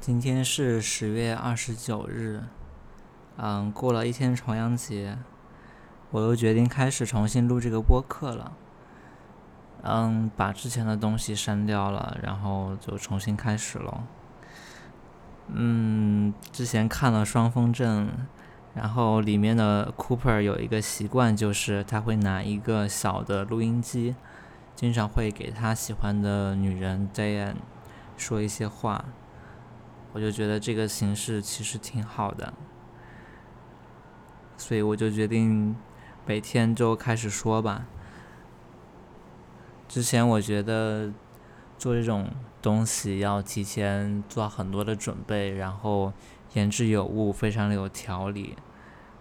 今天是十月二十九日，嗯，过了一天重阳节，我又决定开始重新录这个播客了。嗯，把之前的东西删掉了，然后就重新开始了。嗯，之前看了《双峰镇》，然后里面的 Cooper 有一个习惯，就是他会拿一个小的录音机，经常会给他喜欢的女人 Diane 说一些话。我就觉得这个形式其实挺好的，所以我就决定每天就开始说吧。之前我觉得做这种东西要提前做很多的准备，然后言之有物，非常的有条理，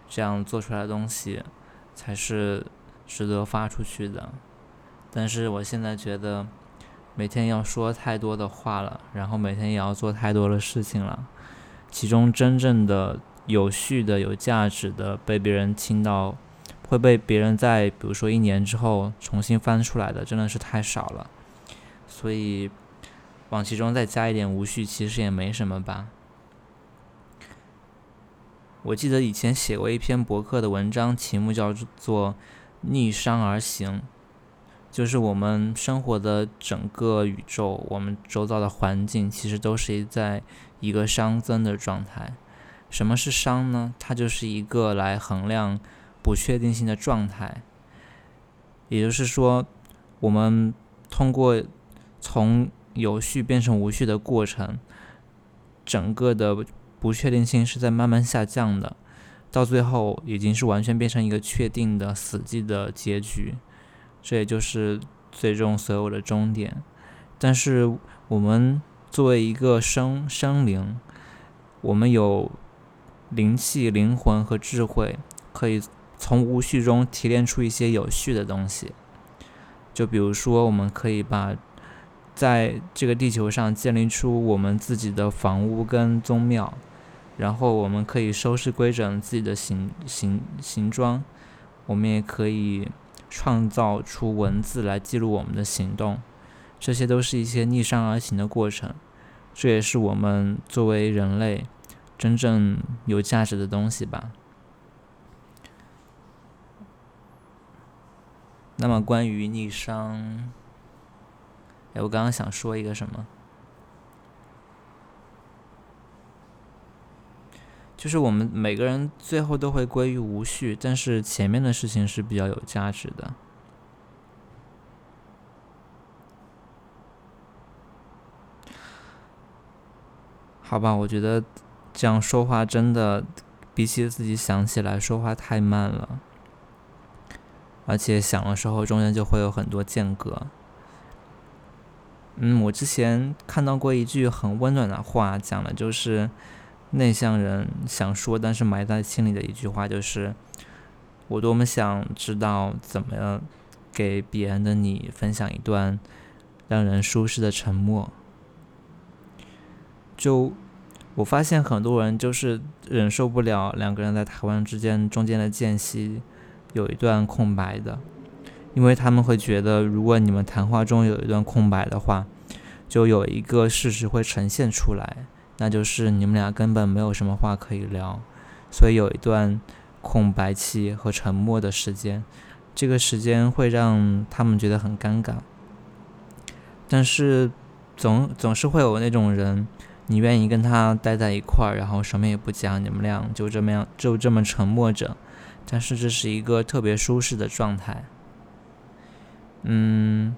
这样做出来的东西才是值得发出去的。但是我现在觉得。每天要说太多的话了，然后每天也要做太多的事情了，其中真正的有序的、有价值的被别人听到，会被别人在比如说一年之后重新翻出来的，真的是太少了。所以往其中再加一点无序，其实也没什么吧。我记得以前写过一篇博客的文章，题目叫做《逆商而行》。就是我们生活的整个宇宙，我们周遭的环境，其实都是在一个熵增的状态。什么是熵呢？它就是一个来衡量不确定性的状态。也就是说，我们通过从有序变成无序的过程，整个的不确定性是在慢慢下降的，到最后已经是完全变成一个确定的死寂的结局。这也就是最终所有的终点，但是我们作为一个生生灵，我们有灵气、灵魂和智慧，可以从无序中提炼出一些有序的东西。就比如说，我们可以把在这个地球上建立出我们自己的房屋跟宗庙，然后我们可以收拾规整自己的形形形状，我们也可以。创造出文字来记录我们的行动，这些都是一些逆商而行的过程。这也是我们作为人类真正有价值的东西吧。那么关于逆商，哎，我刚刚想说一个什么？就是我们每个人最后都会归于无序，但是前面的事情是比较有价值的。好吧，我觉得这样说话真的比起自己想起来说话太慢了，而且想的时候中间就会有很多间隔。嗯，我之前看到过一句很温暖的话，讲的就是。内向人想说，但是埋在心里的一句话就是：我多么想知道怎么样给别人的你分享一段让人舒适的沉默。就我发现很多人就是忍受不了两个人在台湾之间中间的间隙有一段空白的，因为他们会觉得，如果你们谈话中有一段空白的话，就有一个事实会呈现出来。那就是你们俩根本没有什么话可以聊，所以有一段空白期和沉默的时间，这个时间会让他们觉得很尴尬。但是总总是会有那种人，你愿意跟他待在一块儿，然后什么也不讲，你们俩就这么样就这么沉默着，但是这是一个特别舒适的状态。嗯，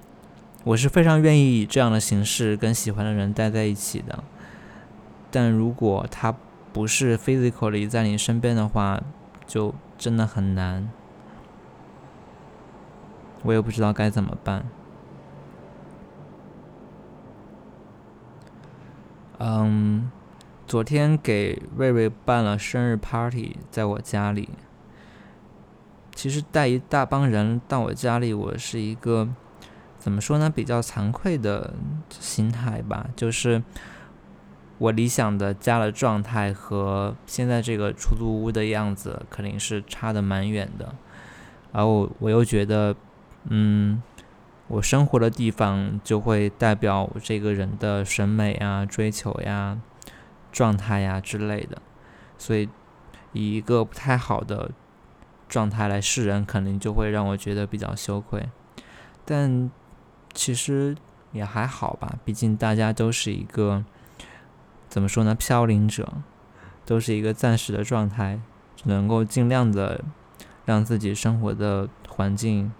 我是非常愿意以这样的形式跟喜欢的人待在一起的。但如果他不是 physically 在你身边的话，就真的很难。我也不知道该怎么办。嗯，昨天给瑞瑞办了生日 party，在我家里。其实带一大帮人到我家里，我是一个怎么说呢？比较惭愧的心态吧，就是。我理想的家的状态和现在这个出租屋的样子肯定是差的蛮远的，而我我又觉得，嗯，我生活的地方就会代表我这个人的审美啊、追求呀，状态呀之类的，所以以一个不太好的状态来示人，肯定就会让我觉得比较羞愧。但其实也还好吧，毕竟大家都是一个怎么说呢，飘零者，都是一个暂时的状态，只能够尽量的让自己生活的环境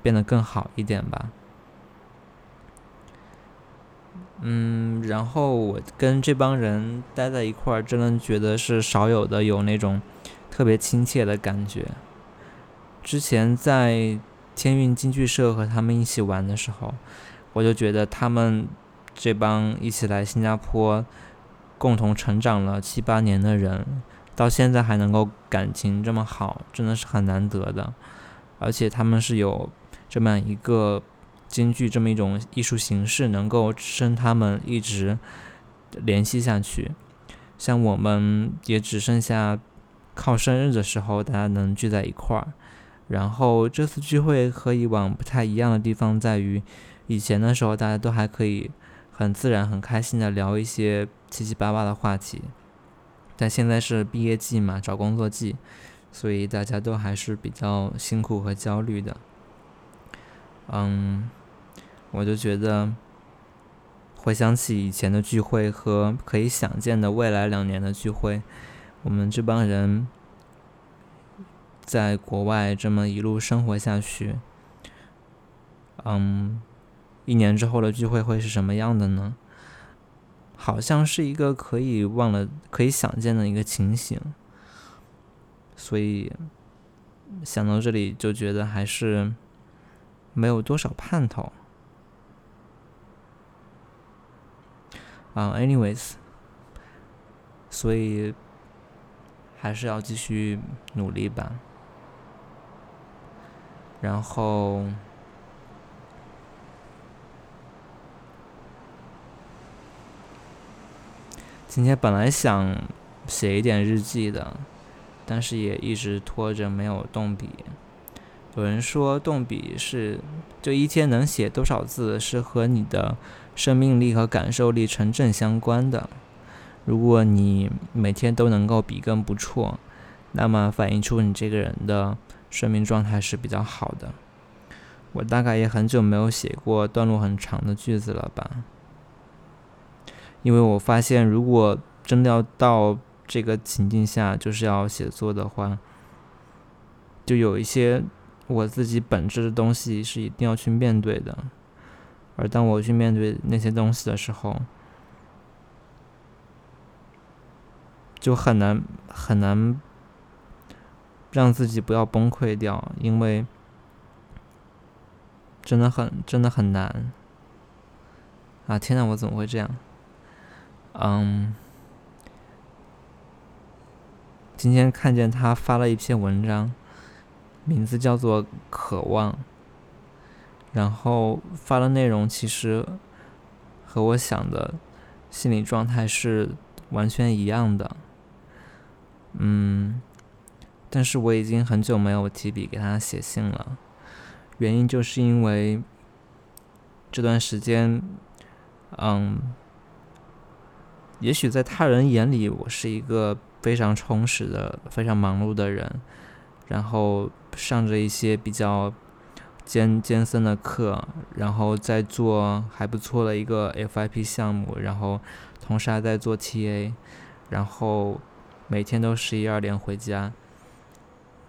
变得更好一点吧。嗯，然后我跟这帮人待在一块儿，真的觉得是少有的有那种特别亲切的感觉。之前在天韵京剧社和他们一起玩的时候，我就觉得他们这帮一起来新加坡共同成长了七八年的人，到现在还能够感情这么好，真的是很难得的。而且他们是有这么一个。京剧这么一种艺术形式，能够生他们一直联系下去。像我们也只剩下靠生日的时候，大家能聚在一块儿。然后这次聚会和以往不太一样的地方在于，以前的时候大家都还可以很自然、很开心的聊一些七七八八的话题，但现在是毕业季嘛，找工作季，所以大家都还是比较辛苦和焦虑的。嗯。我就觉得，回想起以前的聚会和可以想见的未来两年的聚会，我们这帮人在国外这么一路生活下去，嗯，一年之后的聚会会是什么样的呢？好像是一个可以忘了、可以想见的一个情形，所以想到这里就觉得还是没有多少盼头。啊，anyways，所以还是要继续努力吧。然后今天本来想写一点日记的，但是也一直拖着没有动笔。有人说动笔是就一天能写多少字是和你的。生命力和感受力成正相关的。如果你每天都能够笔耕不辍，那么反映出你这个人的生命状态是比较好的。我大概也很久没有写过段落很长的句子了吧？因为我发现，如果真的要到这个情境下，就是要写作的话，就有一些我自己本质的东西是一定要去面对的。而当我去面对那些东西的时候，就很难很难让自己不要崩溃掉，因为真的很真的很难。啊天呐，我怎么会这样？嗯，今天看见他发了一篇文章，名字叫做《渴望》。然后发的内容其实和我想的心理状态是完全一样的，嗯，但是我已经很久没有提笔给他写信了，原因就是因为这段时间，嗯，也许在他人眼里我是一个非常充实的、非常忙碌的人，然后上着一些比较。艰艰深的课，然后再做还不错的一个 FIP 项目，然后同时还在做 TA，然后每天都十一二点回家，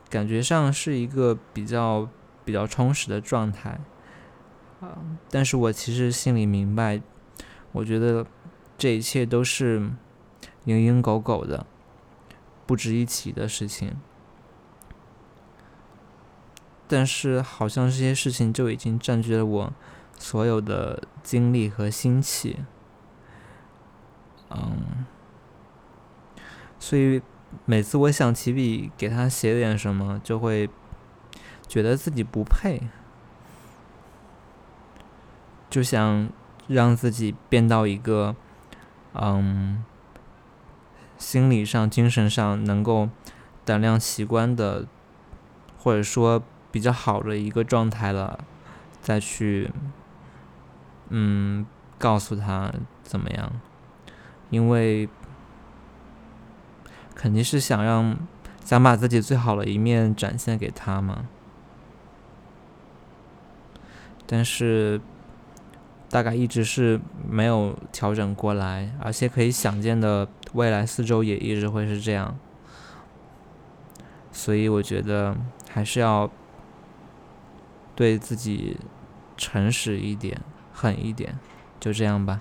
感觉上是一个比较比较充实的状态啊。但是我其实心里明白，我觉得这一切都是蝇营狗苟的，不值一提的事情。但是，好像这些事情就已经占据了我所有的精力和心气，嗯，所以每次我想起笔给他写点什么，就会觉得自己不配，就想让自己变到一个，嗯，心理上、精神上能够胆量习惯的，或者说。比较好的一个状态了，再去，嗯，告诉他怎么样？因为肯定是想让想把自己最好的一面展现给他嘛。但是大概一直是没有调整过来，而且可以想见的未来四周也一直会是这样，所以我觉得还是要对自己诚实一点，狠一点，就这样吧。